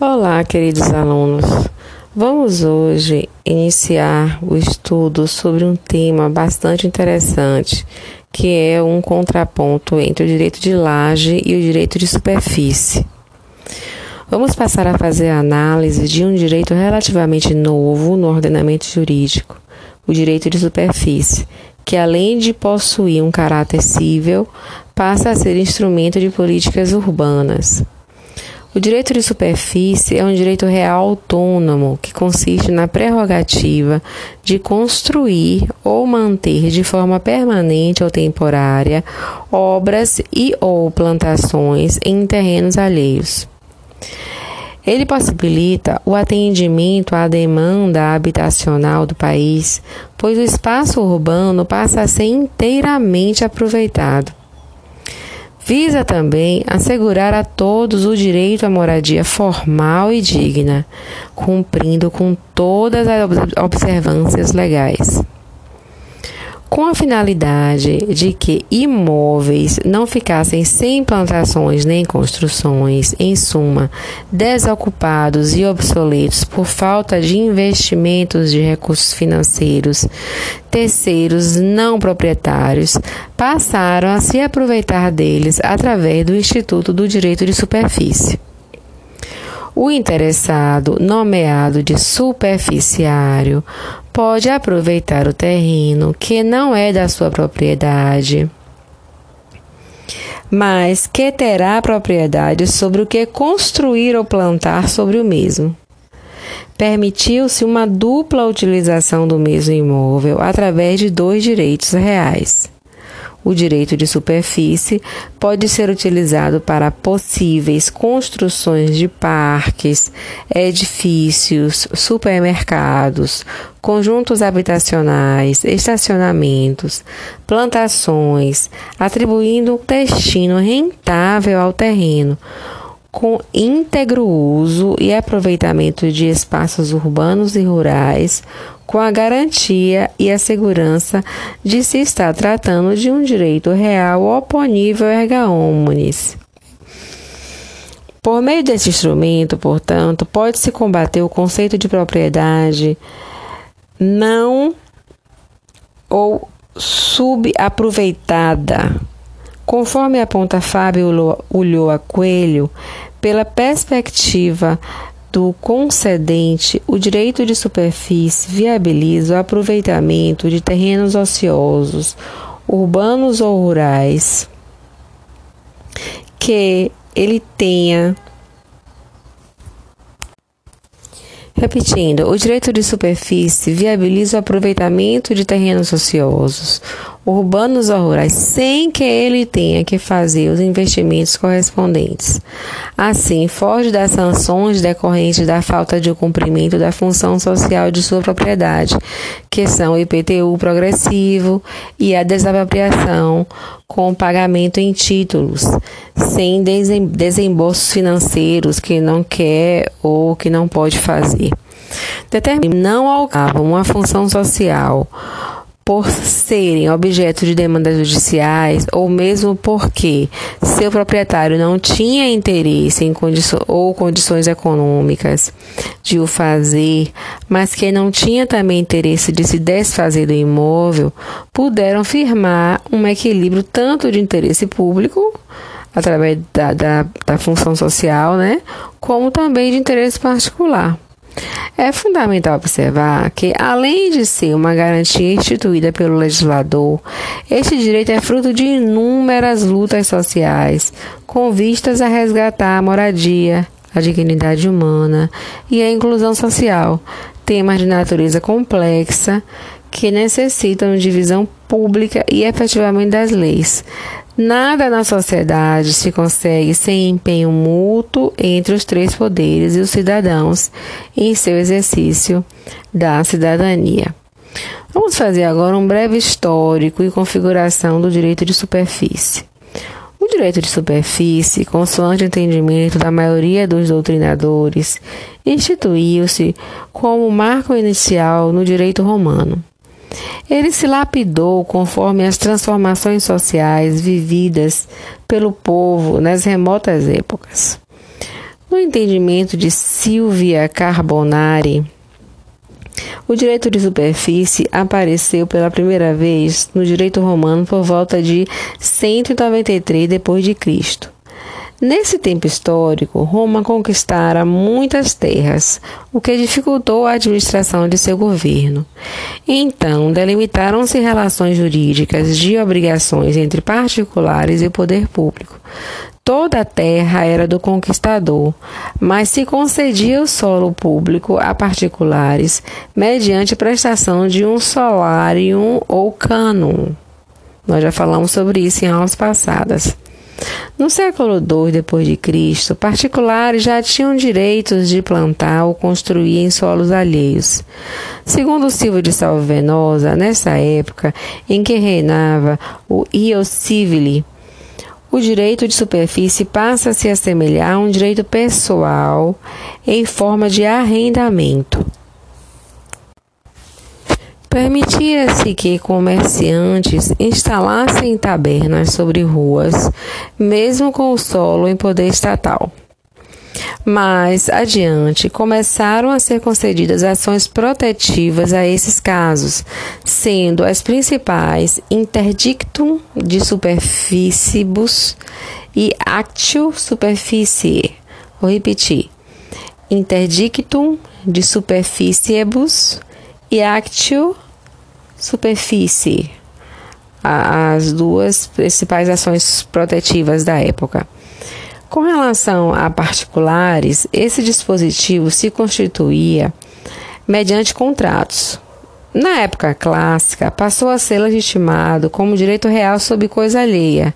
Olá, queridos alunos. Vamos hoje iniciar o estudo sobre um tema bastante interessante, que é um contraponto entre o direito de laje e o direito de superfície. Vamos passar a fazer a análise de um direito relativamente novo no ordenamento jurídico, o direito de superfície, que além de possuir um caráter cível, passa a ser instrumento de políticas urbanas. O direito de superfície é um direito real autônomo que consiste na prerrogativa de construir ou manter de forma permanente ou temporária obras e ou plantações em terrenos alheios. Ele possibilita o atendimento à demanda habitacional do país, pois o espaço urbano passa a ser inteiramente aproveitado. Visa também assegurar a todos o direito à moradia formal e digna, cumprindo com todas as observâncias legais com a finalidade de que imóveis não ficassem sem plantações nem construções, em suma, desocupados e obsoletos por falta de investimentos de recursos financeiros, terceiros não proprietários passaram a se aproveitar deles através do Instituto do Direito de Superfície. O interessado, nomeado de superficiário, pode aproveitar o terreno que não é da sua propriedade, mas que terá propriedade sobre o que construir ou plantar sobre o mesmo. Permitiu-se uma dupla utilização do mesmo imóvel através de dois direitos reais. O direito de superfície pode ser utilizado para possíveis construções de parques, edifícios, supermercados, conjuntos habitacionais, estacionamentos, plantações, atribuindo destino rentável ao terreno com íntegro uso e aproveitamento de espaços urbanos e rurais, com a garantia e a segurança de se estar tratando de um direito real oponível erga omnes. Por meio desse instrumento, portanto, pode-se combater o conceito de propriedade não ou subaproveitada Conforme aponta Fábio Ulloa Coelho, pela perspectiva do concedente, o direito de superfície viabiliza o aproveitamento de terrenos ociosos, urbanos ou rurais, que ele tenha. Repetindo, o direito de superfície viabiliza o aproveitamento de terrenos ociosos, urbanos ou rurais, sem que ele tenha que fazer os investimentos correspondentes. Assim, foge das sanções decorrentes da falta de cumprimento da função social de sua propriedade, que são o IPTU progressivo e a desapropriação com pagamento em títulos, sem desembolsos financeiros que não quer ou que não pode fazer. Determina não alcançam uma função social por serem objeto de demandas judiciais ou mesmo porque seu proprietário não tinha interesse em condições ou condições econômicas de o fazer, mas que não tinha também interesse de se desfazer do imóvel, puderam firmar um equilíbrio tanto de interesse público através da, da, da função social, né, como também de interesse particular. É fundamental observar que, além de ser uma garantia instituída pelo legislador, este direito é fruto de inúmeras lutas sociais com vistas a resgatar a moradia, a dignidade humana e a inclusão social, temas de natureza complexa que necessitam de visão pública e efetivamente das leis, Nada na sociedade se consegue sem empenho mútuo entre os três poderes e os cidadãos em seu exercício da cidadania. Vamos fazer agora um breve histórico e configuração do direito de superfície. O direito de superfície, consoante o entendimento da maioria dos doutrinadores, instituiu-se como marco inicial no direito romano. Ele se lapidou conforme as transformações sociais vividas pelo povo nas remotas épocas. No entendimento de Silvia Carbonari, o direito de superfície apareceu pela primeira vez no direito romano por volta de 193 d.C. Nesse tempo histórico, Roma conquistara muitas terras, o que dificultou a administração de seu governo. Então, delimitaram-se relações jurídicas de obrigações entre particulares e poder público. Toda a terra era do conquistador, mas se concedia o solo público a particulares mediante prestação de um solarium ou cânon. Nós já falamos sobre isso em aulas passadas. No século II depois de Cristo, particulares já tinham direitos de plantar ou construir em solos alheios. Segundo Silva de Salvenosa, nessa época em que reinava o Io Civili, o direito de superfície passa a se assemelhar a um direito pessoal em forma de arrendamento. Permitia-se que comerciantes instalassem tabernas sobre ruas, mesmo com o solo em poder estatal. Mais adiante, começaram a ser concedidas ações protetivas a esses casos, sendo as principais interdictum de superficibus e actio superficie. Vou repetir. Interdictum de superficiebus e actio superfície, as duas principais ações protetivas da época. Com relação a particulares, esse dispositivo se constituía mediante contratos. Na época clássica, passou a ser legitimado como direito real sob coisa alheia.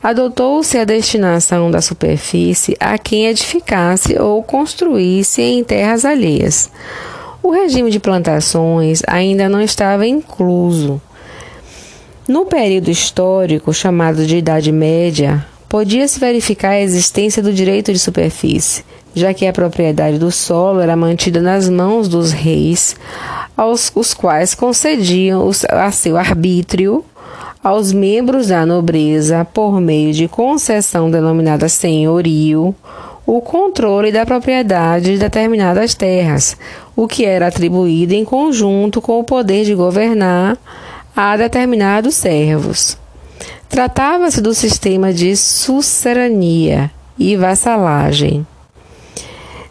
Adotou-se a destinação da superfície a quem edificasse ou construísse em terras alheias. O regime de plantações ainda não estava incluso. No período histórico chamado de Idade Média, podia-se verificar a existência do direito de superfície, já que a propriedade do solo era mantida nas mãos dos reis, aos os quais concediam a seu arbítrio aos membros da nobreza por meio de concessão denominada senhorio o controle da propriedade de determinadas terras, o que era atribuído em conjunto com o poder de governar a determinados servos. Tratava-se do sistema de sucerania e vassalagem.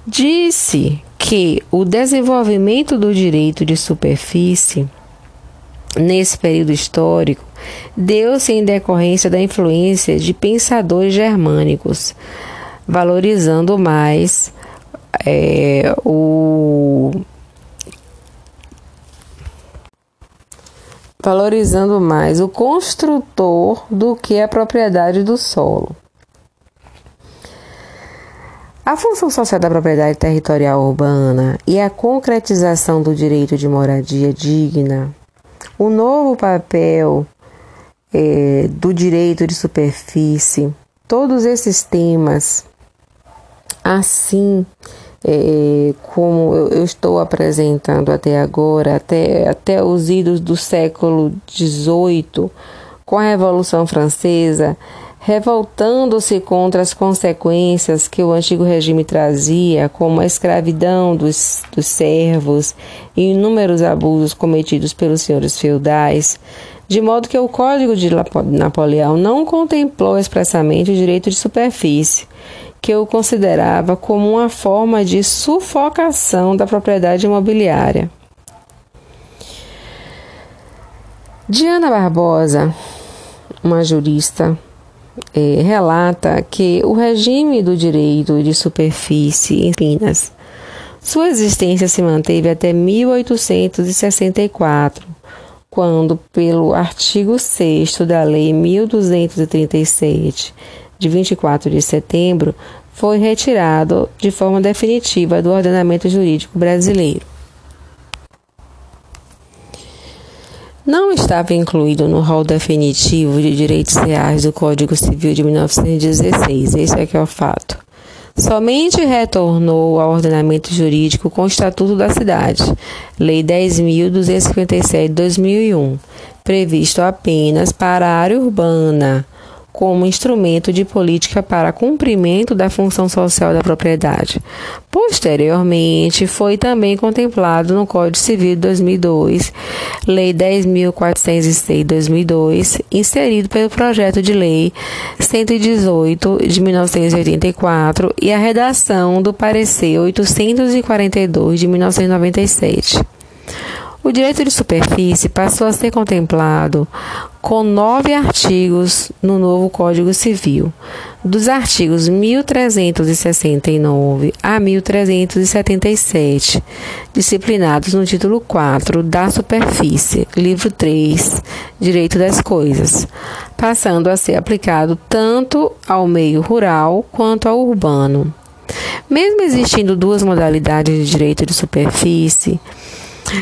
Disse que o desenvolvimento do direito de superfície nesse período histórico deu-se em decorrência da influência de pensadores germânicos, valorizando mais é, o valorizando mais o construtor do que a propriedade do solo. A função social da propriedade territorial urbana e a concretização do direito de moradia digna, o novo papel é, do direito de superfície, todos esses temas assim é, como eu, eu, estou apresentando até agora, até, até os idos do século XVIII, com a Revolução Francesa, revoltando-se contra as consequências que o antigo regime trazia, como a escravidão dos, dos servos e inúmeros abusos cometidos pelos senhores feudais, de modo que o Código de Napoleão não contemplou expressamente o direito de superfície que eu considerava como uma forma de sufocação da propriedade imobiliária. Diana Barbosa, uma jurista, é, relata que o regime do direito de superfície em Minas, sua existência se manteve até 1864, quando, pelo artigo 6 da Lei 1237 de 24 de setembro, foi retirado de forma definitiva do ordenamento jurídico brasileiro. Não estava incluído no rol definitivo de direitos reais do Código Civil de 1916, esse é que é o fato. Somente retornou ao ordenamento jurídico com o Estatuto da Cidade, Lei 10.257 de 2001, previsto apenas para a área urbana, como instrumento de política para cumprimento da função social da propriedade. Posteriormente, foi também contemplado no Código Civil de 2002, Lei 10.406 de 2002, inserido pelo projeto de Lei 118 de 1984 e a redação do parecer 842 de 1997. O direito de superfície passou a ser contemplado com nove artigos no novo Código Civil, dos artigos 1369 a 1377, disciplinados no título 4 da Superfície, livro 3, Direito das Coisas, passando a ser aplicado tanto ao meio rural quanto ao urbano. Mesmo existindo duas modalidades de direito de superfície,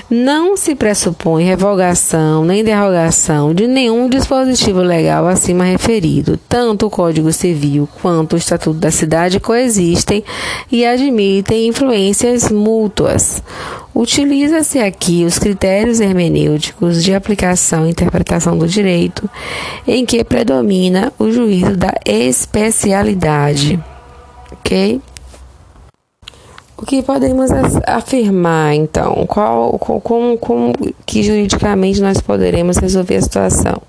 não se pressupõe revogação nem derrogação de nenhum dispositivo legal acima referido. Tanto o Código Civil quanto o Estatuto da Cidade coexistem e admitem influências mútuas. Utiliza-se aqui os critérios hermenêuticos de aplicação e interpretação do direito, em que predomina o juízo da especialidade. Ok? O que podemos afirmar, então? Qual, como, como que juridicamente nós poderemos resolver a situação?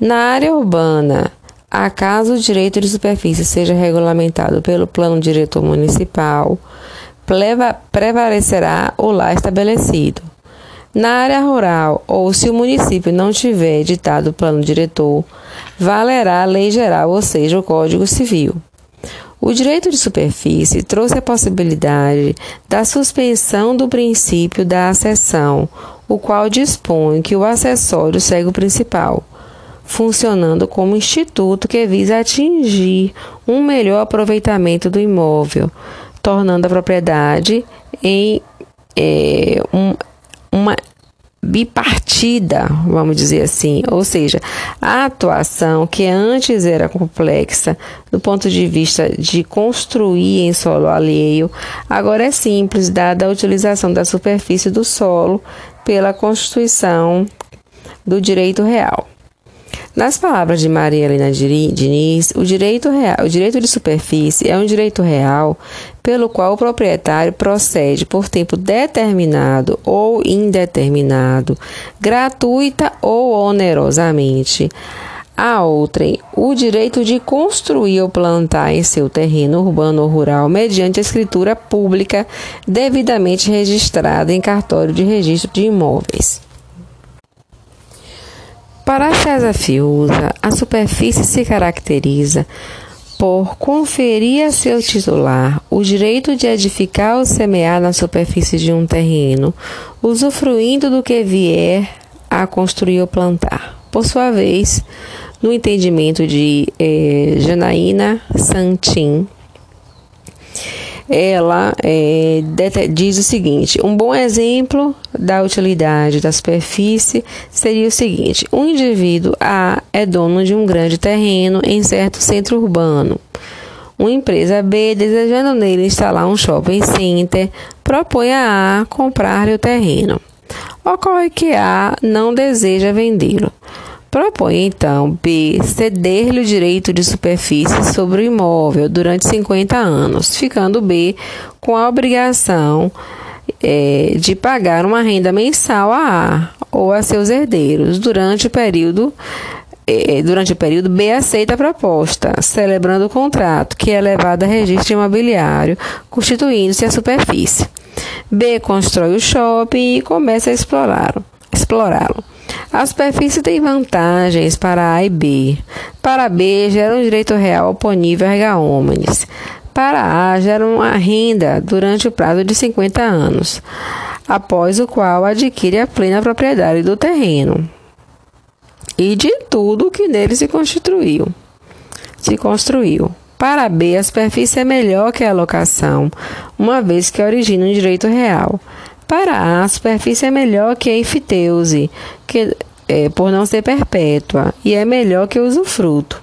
Na área urbana, acaso o direito de superfície seja regulamentado pelo plano diretor municipal, prevalecerá o lá estabelecido. Na área rural, ou se o município não tiver editado o plano diretor, valerá a lei geral, ou seja, o Código Civil. O direito de superfície trouxe a possibilidade da suspensão do princípio da acessão, o qual dispõe que o acessório segue o principal, funcionando como instituto que visa atingir um melhor aproveitamento do imóvel, tornando a propriedade em é, um, uma bipartida, vamos dizer assim, ou seja, a atuação que antes era complexa do ponto de vista de construir em solo alheio, agora é simples, dada a utilização da superfície do solo pela constituição do direito real. Nas palavras de Maria Helena Diniz, o direito, real, o direito de superfície é um direito real pelo qual o proprietário procede por tempo determinado ou indeterminado, gratuita ou onerosamente. A outrem, o direito de construir ou plantar em seu terreno urbano ou rural mediante escritura pública devidamente registrada em cartório de registro de imóveis. Para César Fiuza, a superfície se caracteriza por conferir a seu titular o direito de edificar ou semear na superfície de um terreno, usufruindo do que vier a construir ou plantar. Por sua vez, no entendimento de eh, Janaína Santin, ela é, diz o seguinte: um bom exemplo da utilidade da superfície seria o seguinte: um indivíduo A é dono de um grande terreno em certo centro urbano. Uma empresa B, desejando nele instalar um shopping center, propõe a A comprar-lhe o terreno. Ocorre que A não deseja vendê-lo. Propõe então B ceder-lhe o direito de superfície sobre o imóvel durante 50 anos, ficando B com a obrigação é, de pagar uma renda mensal a A ou a seus herdeiros durante o período é, durante o período B aceita a proposta, celebrando o contrato, que é levado a registro imobiliário, constituindo-se a superfície. B constrói o shopping e começa a explorá-lo. explorá-lo. A superfície tem vantagens para A e B. Para B, gera um direito real oponível a omnes. Para A, gera uma renda durante o prazo de 50 anos, após o qual adquire a plena propriedade do terreno e de tudo que nele se constituiu. Se construiu. Para B, a superfície é melhor que a locação, uma vez que origina um direito real. Para A, a superfície é melhor que a enfiteuse, que, é, por não ser perpétua, e é melhor que o usufruto.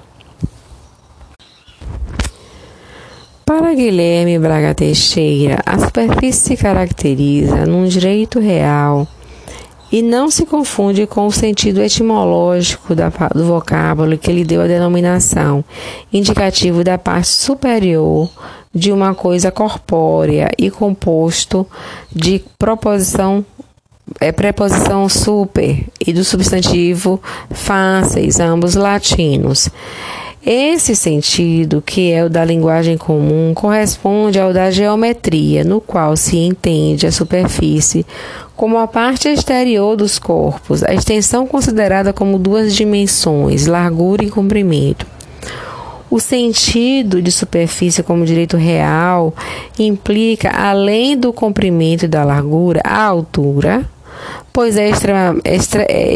Para Guilherme Braga Teixeira, a superfície se caracteriza num direito real e não se confunde com o sentido etimológico da, do vocábulo que lhe deu a denominação, indicativo da parte superior de uma coisa corpórea e composto de proposição é preposição super e do substantivo fáceis, ambos latinos. Esse sentido, que é o da linguagem comum, corresponde ao da geometria, no qual se entende a superfície como a parte exterior dos corpos, a extensão considerada como duas dimensões, largura e comprimento. O sentido de superfície como direito real implica, além do comprimento e da largura, a altura, pois é, extrema, extra, é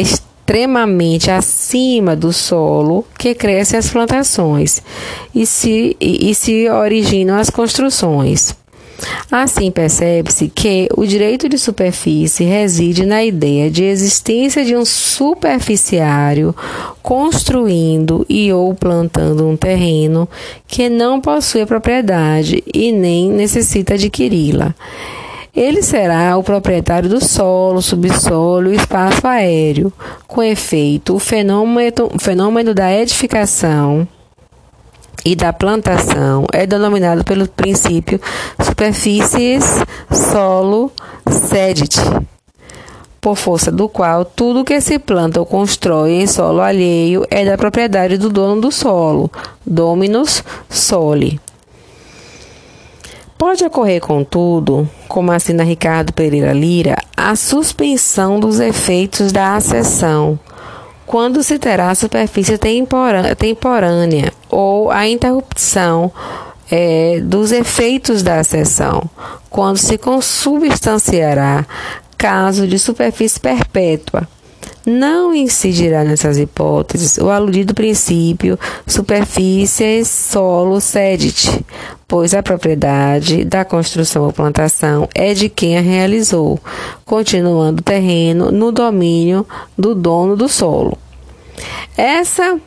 extremamente acima do solo que crescem as plantações e se, e, e se originam as construções. Assim, percebe-se que o direito de superfície reside na ideia de existência de um superficiário construindo e ou plantando um terreno que não possui propriedade e nem necessita adquiri-la. Ele será o proprietário do solo, subsolo e espaço aéreo. Com efeito, o fenômeno, o fenômeno da edificação e da plantação é denominado pelo princípio superfícies solo sedit, por força do qual tudo que se planta ou constrói em solo alheio é da propriedade do dono do solo, dominus soli. Pode ocorrer, contudo, como assina Ricardo Pereira Lira, a suspensão dos efeitos da acessão, quando se terá superfície temporânea, ou a interrupção é, dos efeitos da acessão, quando se consubstanciará caso de superfície perpétua não incidirá nessas hipóteses o aludido princípio superfície solo sedit, pois a propriedade da construção ou plantação é de quem a realizou, continuando o terreno no domínio do dono do solo. Essa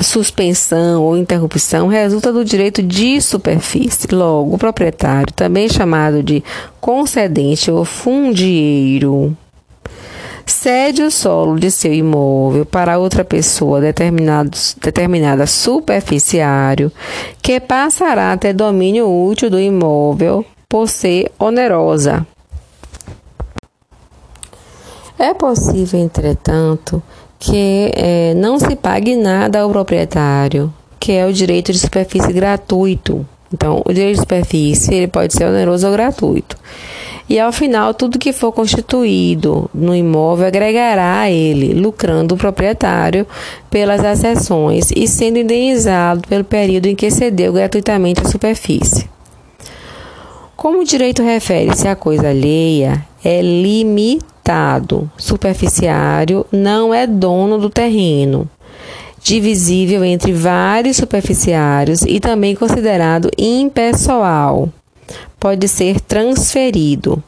suspensão ou interrupção resulta do direito de superfície. Logo, o proprietário, também chamado de concedente ou fundieiro, cede o solo de seu imóvel para outra pessoa determinada superficiário, que passará a ter domínio útil do imóvel por ser onerosa. É possível, entretanto, que é, não se pague nada ao proprietário, que é o direito de superfície gratuito. Então, o direito de superfície ele pode ser oneroso ou gratuito. E ao final, tudo que for constituído no imóvel agregará a ele, lucrando o proprietário pelas acessões e sendo indenizado pelo período em que cedeu gratuitamente a superfície. Como o direito refere-se à coisa alheia, é limitado. Superficiário não é dono do terreno divisível entre vários superficiários e também considerado impessoal pode ser transferido.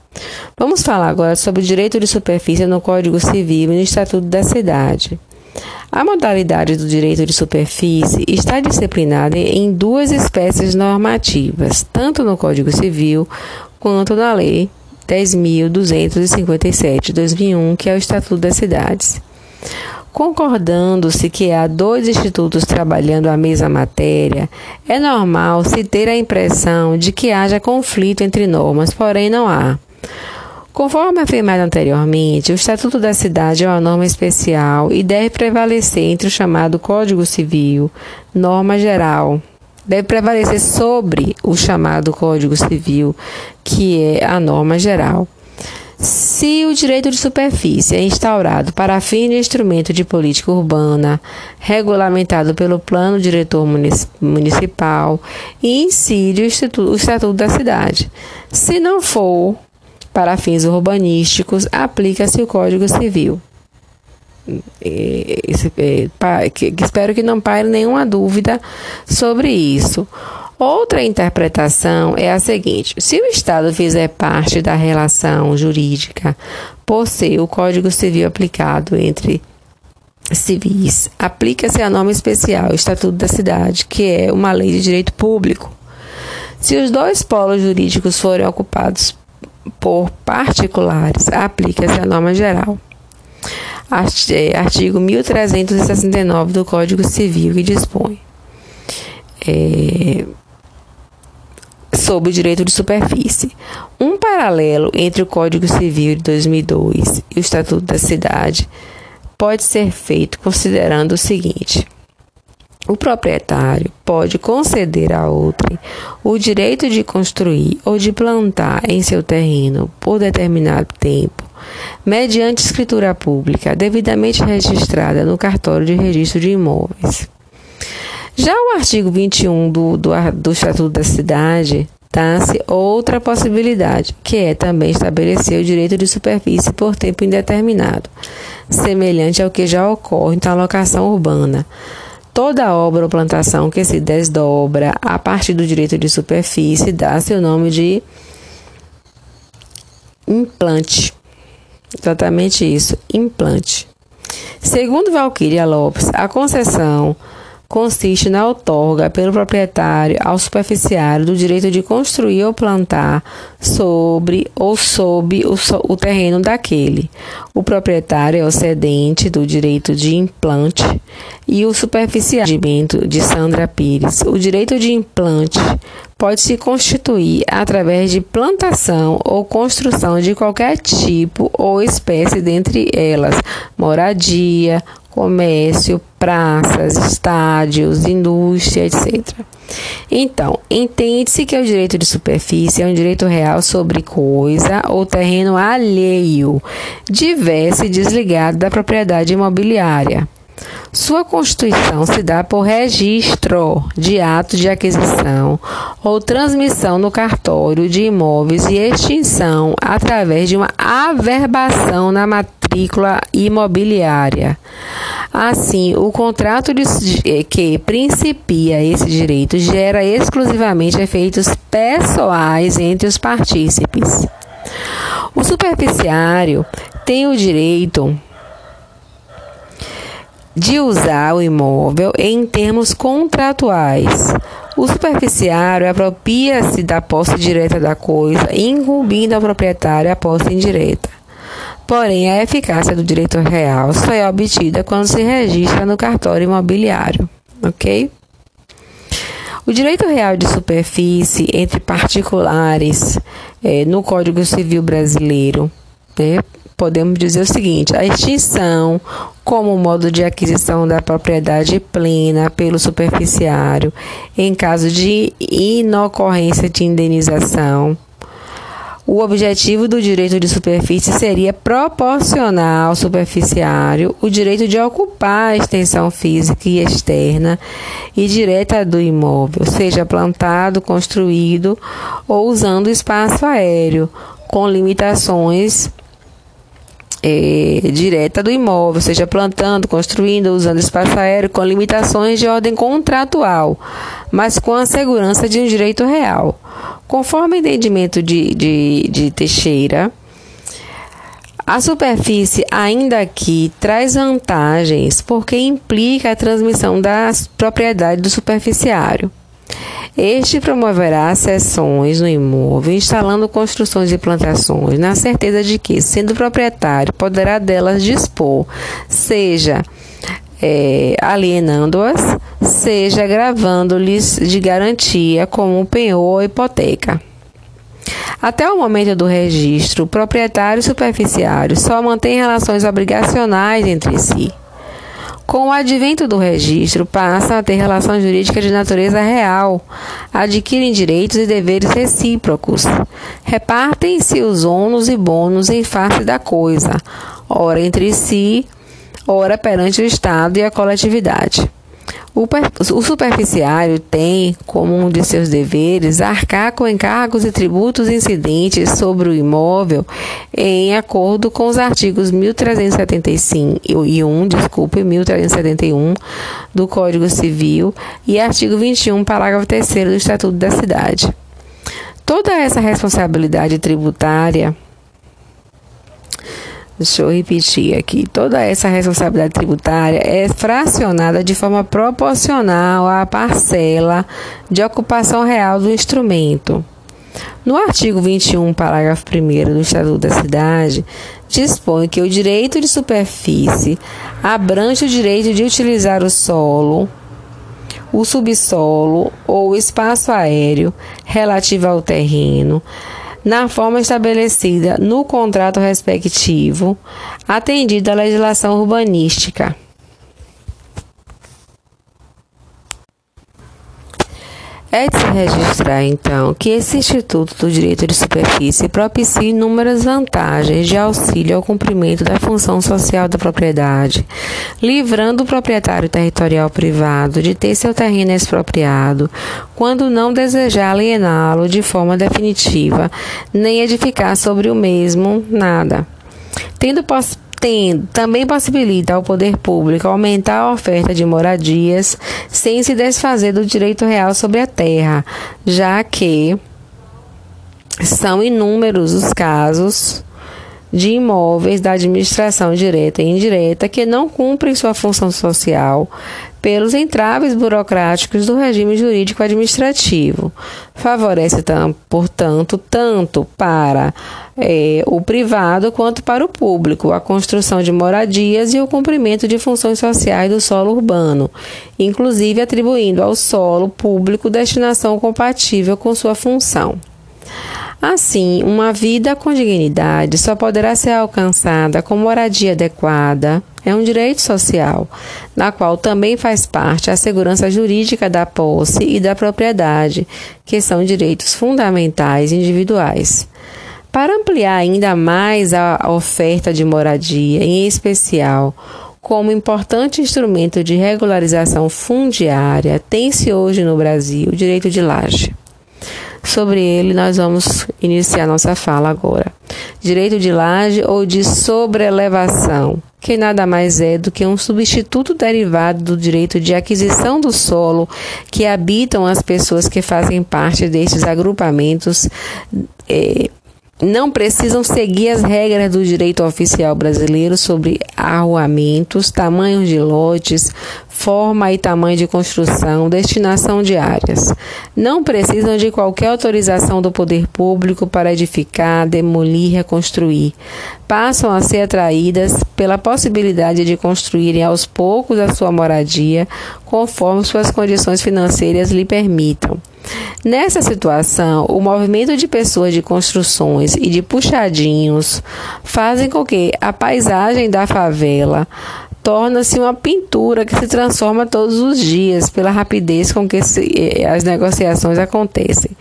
Vamos falar agora sobre o direito de superfície no Código Civil e no Estatuto da Cidade. A modalidade do direito de superfície está disciplinada em duas espécies normativas, tanto no Código Civil quanto na Lei 10.257 de 2001, que é o Estatuto das Cidades. Concordando-se que há dois institutos trabalhando a mesma matéria, é normal se ter a impressão de que haja conflito entre normas, porém não há. Conforme afirmado anteriormente, o Estatuto da Cidade é uma norma especial e deve prevalecer entre o chamado Código Civil, norma geral. Deve prevalecer sobre o chamado Código Civil, que é a norma geral. Se o direito de superfície é instaurado para fim de instrumento de política urbana, regulamentado pelo plano diretor municipal e incide o, estatuto da cidade. Se não for para fins urbanísticos, aplica-se o Código Civil. espero que não pare nenhuma dúvida sobre isso. Outra interpretação é a seguinte: se o Estado fizer parte da relação jurídica por ser o Código Civil aplicado entre civis, aplica-se a norma especial, o Estatuto da Cidade, que é uma lei de direito público. Se os dois polos jurídicos forem ocupados por particulares, aplica-se a norma geral. É, artigo 1369 do Código Civil, que dispõe é, sobre o direito de superfície. Um paralelo entre o Código Civil de 2002 e o Estatuto da Cidade pode ser feito considerando o seguinte. O proprietário pode conceder a outrem o direito de construir ou de plantar em seu terreno por determinado tempo, mediante escritura pública devidamente registrada no cartório de registro de imóveis. Já o artigo 21 do, do, do Estatuto da Cidade dá-se outra possibilidade, que é também estabelecer o direito de superfície por tempo indeterminado, semelhante ao que já ocorre na locação urbana Toda obra ou plantação que se desdobra a partir do direito de superfície dá seu nome de implante. Exatamente isso, implante. Segundo Valquíria Lopes, a concessão consiste na outorga pelo proprietário ao superficiário do direito de construir ou plantar sobre ou sob o, o terreno daquele. O proprietário é o cedente do direito de implante e o superficiário de Sandra Pires. O direito de implante pode se constituir através de plantação ou construção de qualquer tipo ou espécie dentre elas, moradia, comércio, praças, estádios, indústria, etc. Então, entende-se que o direito de superfície é um direito real sobre coisa ou terreno alheio, diverso e desligado da propriedade imobiliária. Sua constituição se dá por registro de ato de aquisição ou transmissão no cartório de imóveis e extinção através de uma averbação na matrícula imobiliária. Assim, o contrato de, que principia esse direito gera exclusivamente efeitos pessoais entre os partícipes. O superficiário tem o direito de usar o imóvel em termos contratuais. O superficiário apropria-se da posse direta da coisa, incumbindo ao proprietário a posse indireta. Porém, a eficácia do direito real só é obtida quando se registra no cartório imobiliário, ok? O direito real de superfície entre particulares é, no Código Civil Brasileiro né, podemos dizer o seguinte: a extinção, como modo de aquisição da propriedade plena pelo superficiário, em caso de inocorrência de indenização. O objetivo do direito de superfície seria proporcionar ao superficiário o direito de ocupar a extensão física e externa e direta do imóvel, seja plantado, construído ou usando espaço aéreo, com limitações é, direta do imóvel, seja plantando, construindo, usando espaço aéreo, com limitações de ordem contratual, mas com a segurança de um direito real. Conforme o entendimento de, de, de Teixeira, a superfície, ainda aqui, traz vantagens porque implica a transmissão das propriedades do superficiário. Este promoverá sessões no imóvel, instalando construções e plantações, na certeza de que, sendo proprietário, poderá delas dispor, seja é, alienando-as, seja gravando-lhes de garantia como penhor ou hipoteca. Até o momento do registro, o proprietário e superficiário só mantêm relações obrigacionais entre si. Com o advento do registro, passam a ter relação jurídica de natureza real, adquirem direitos e deveres recíprocos, repartem-se os ônus e bônus em face da coisa, ora entre si, ora perante o Estado e a coletividade. O, o superficiário tem, como um de seus deveres, arcar com encargos e tributos incidentes sobre o imóvel em acordo com os artigos 1375 e 1, desculpe, 1371 do Código Civil e artigo 21, parágrafo 3 do Estatuto da Cidade. Toda essa responsabilidade tributária Deixa eu repetir aqui. Toda essa responsabilidade tributária é fracionada de forma proporcional à parcela de ocupação real do instrumento. No artigo 21, parágrafo 1 do Estatuto da Cidade, dispõe que o direito de superfície abrange o direito de utilizar o solo, o subsolo ou o espaço aéreo relativo ao terreno, na forma estabelecida no contrato respectivo, atendida a legislação urbanística. É de se registrar, então, que esse Instituto do Direito de Superfície propicia inúmeras vantagens de auxílio ao cumprimento da função social da propriedade, livrando o proprietário territorial privado de ter seu terreno expropriado, quando não desejar aliená-lo de forma definitiva, nem edificar sobre o mesmo nada. Tendo também possibilita ao poder público aumentar a oferta de moradias sem se desfazer do direito real sobre a terra, já que são inúmeros os casos de imóveis da administração direta e indireta que não cumprem sua função social pelos entraves burocráticos do regime jurídico administrativo. Favorece, portanto, tanto para é, o privado quanto para o público a construção de moradias e o cumprimento de funções sociais do solo urbano, inclusive atribuindo ao solo público destinação compatível com sua função. Assim, uma vida com dignidade só poderá ser alcançada com moradia adequada. É um direito social, na qual também faz parte a segurança jurídica da posse e da propriedade, que são direitos fundamentais individuais. Para ampliar ainda mais a oferta de moradia, em especial como importante instrumento de regularização fundiária, tem-se hoje no Brasil o direito de laje. Sobre ele, nós vamos iniciar nossa fala agora. Direito de laje ou de sobrelevação, que nada mais é do que um substituto derivado do direito de aquisição do solo que habitam as pessoas que fazem parte destes agrupamentos. Eh, não precisam seguir as regras do direito oficial brasileiro sobre arruamentos, tamanhos de lotes, forma e tamanho de construção, destinação de áreas. Não precisam de qualquer autorização do poder público para edificar, demolir, reconstruir. Passam a ser atraídas pela possibilidade de construírem aos poucos a sua moradia, conforme suas condições financeiras lhe permitam. Nessa situação, o movimento de pessoas de construções e de puxadinhos fazem com que a paisagem da favela torna-se uma pintura que se transforma todos os dias pela rapidez com que se, eh, as negociações acontecem.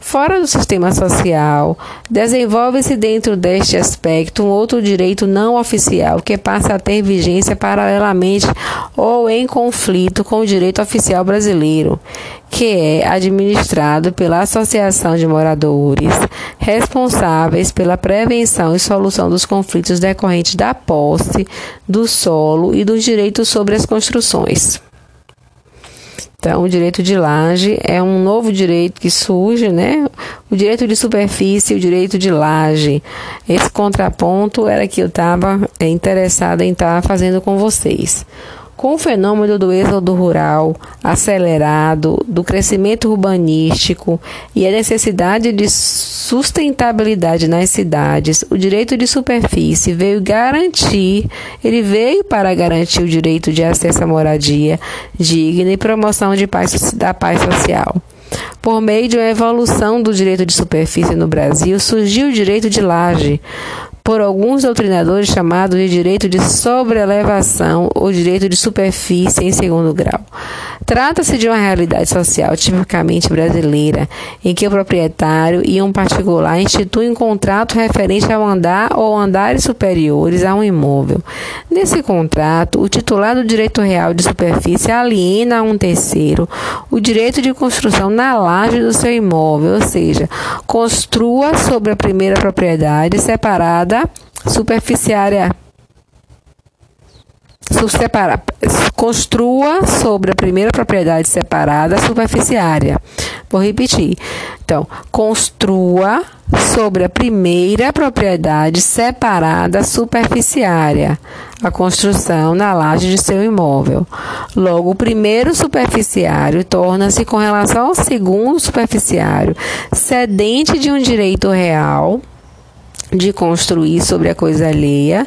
Fora do sistema social, desenvolve-se dentro deste aspecto um outro direito não oficial que passa a ter vigência paralelamente ou em conflito com o direito oficial brasileiro que é administrado pela Associação de Moradores, responsáveis pela prevenção e solução dos conflitos decorrentes da posse, do solo e dos direitos sobre as construções. Então, o direito de laje é um novo direito que surge, né? O direito de superfície e o direito de laje. Esse contraponto era que eu estava é, interessada em estar tá fazendo com vocês. Com o fenômeno do êxodo rural acelerado, do crescimento urbanístico e a necessidade de sustentabilidade nas cidades, o direito de superfície veio garantir, ele veio para garantir o direito de acesso à moradia digna e promoção de paz, da paz social. Por meio de uma evolução do direito de superfície no Brasil, surgiu o direito de laje, por alguns doutrinadores chamado de direito de sobrelevação ou direito de superfície em segundo grau. Trata-se de uma realidade social tipicamente brasileira, em que o proprietário e um particular instituem um contrato referente ao andar ou andares superiores a um imóvel. Nesse contrato, o titular do direito real de superfície aliena a um terceiro o direito de construção na laje do seu imóvel, ou seja, construa sobre a primeira propriedade separada superficiária separa, construa sobre a primeira propriedade separada superficiária. Vou repetir. Então, construa sobre a primeira propriedade separada superficiária, a construção na laje de seu imóvel. Logo, o primeiro superficiário torna-se, com relação ao segundo superficiário, cedente de um direito real de construir sobre a coisa alheia.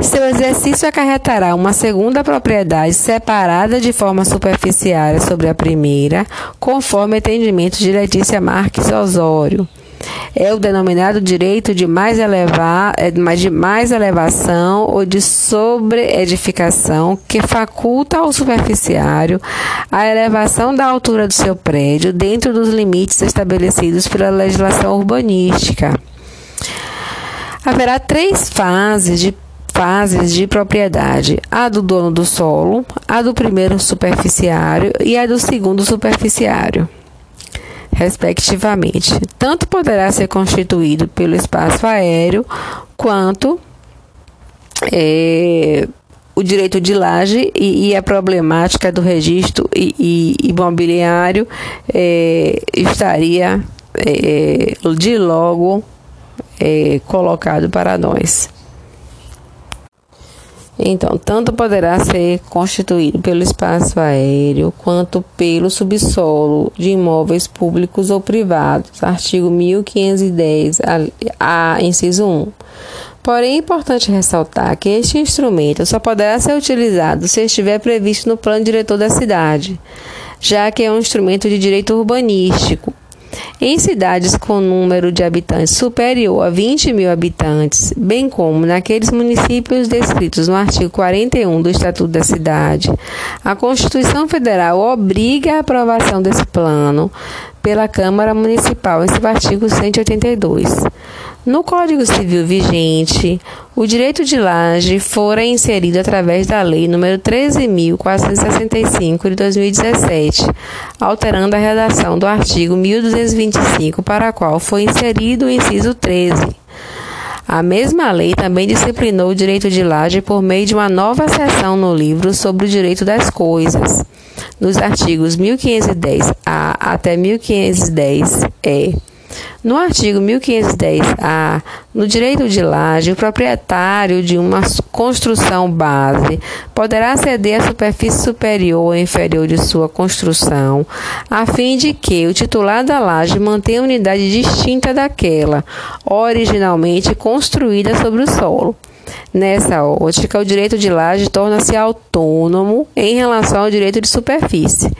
Seu exercício acarretará uma segunda propriedade separada de forma superficiária sobre a primeira, conforme entendimento de Letícia Marques Osório é o denominado direito de mais, elevar, é, de mais elevação ou de sobreedificação que faculta ao superficiário a elevação da altura do seu prédio dentro dos limites estabelecidos pela legislação urbanística. Haverá três fases de fases de propriedade: a do dono do solo, a do primeiro superficiário e a do segundo superficiário respectivamente. Tanto poderá ser constituído pelo espaço aéreo quanto é, o direito de laje e, e, a problemática do registro e, e imobiliário é, estaria é, de logo é, colocado para nós. Então, tanto poderá ser constituído pelo espaço aéreo quanto pelo subsolo de imóveis públicos ou privados. Artigo 1510, a, a inciso 1. Porém, é importante ressaltar que este instrumento só poderá ser utilizado se estiver previsto no plano diretor da cidade, já que é um instrumento de direito urbanístico em cidades com número de habitantes superior a 20 mil habitantes, bem como naqueles municípios descritos no artigo 41 do Estatuto da Cidade, a Constituição Federal obriga a aprovação desse plano pela Câmara Municipal, em seu artigo 182. No Código Civil vigente, o direito de laje fora inserido através da Lei nº 13.465 de 2017, alterando a redação do artigo 1225, para a qual foi inserido o inciso 13. A mesma lei também disciplinou o direito de laje por meio de uma nova seção no livro sobre o direito das coisas, nos artigos 1510-A até 1510-E no artigo 1510-A, no direito de laje, o proprietário de uma construção base poderá ceder a superfície superior ou inferior de sua construção, a fim de que o titular da laje mantenha unidade distinta daquela originalmente construída sobre o solo. Nessa ótica, o direito de laje torna-se autônomo em relação ao direito de superfície.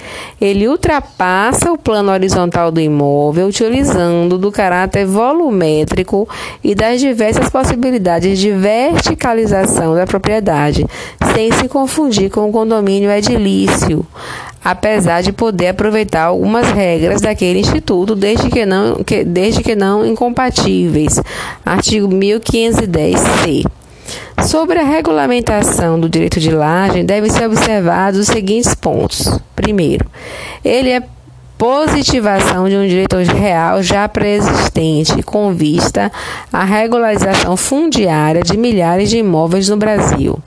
Ele ultrapassa o plano horizontal do imóvel, utilizando do caráter volumétrico e das diversas possibilidades de verticalização da propriedade, sem se confundir com o condomínio edilício, apesar de poder aproveitar algumas regras daquele instituto, desde que não, que, desde que não incompatíveis. Artigo 1510-C. Sobre a regulamentação do direito de laje, devem ser observados os seguintes pontos. Primeiro, ele é positivação de um direito real já pré-existente com vista à regularização fundiária de milhares de imóveis no Brasil.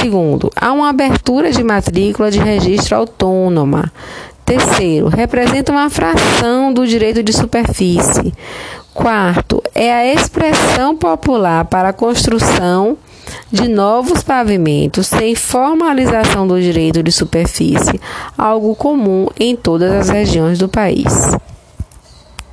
Segundo, há uma abertura de matrícula de registro autônoma. Terceiro, representa uma fração do direito de superfície. Quarto, é a expressão popular para a construção de novos pavimentos sem formalização do direito de superfície, algo comum em todas as regiões do país.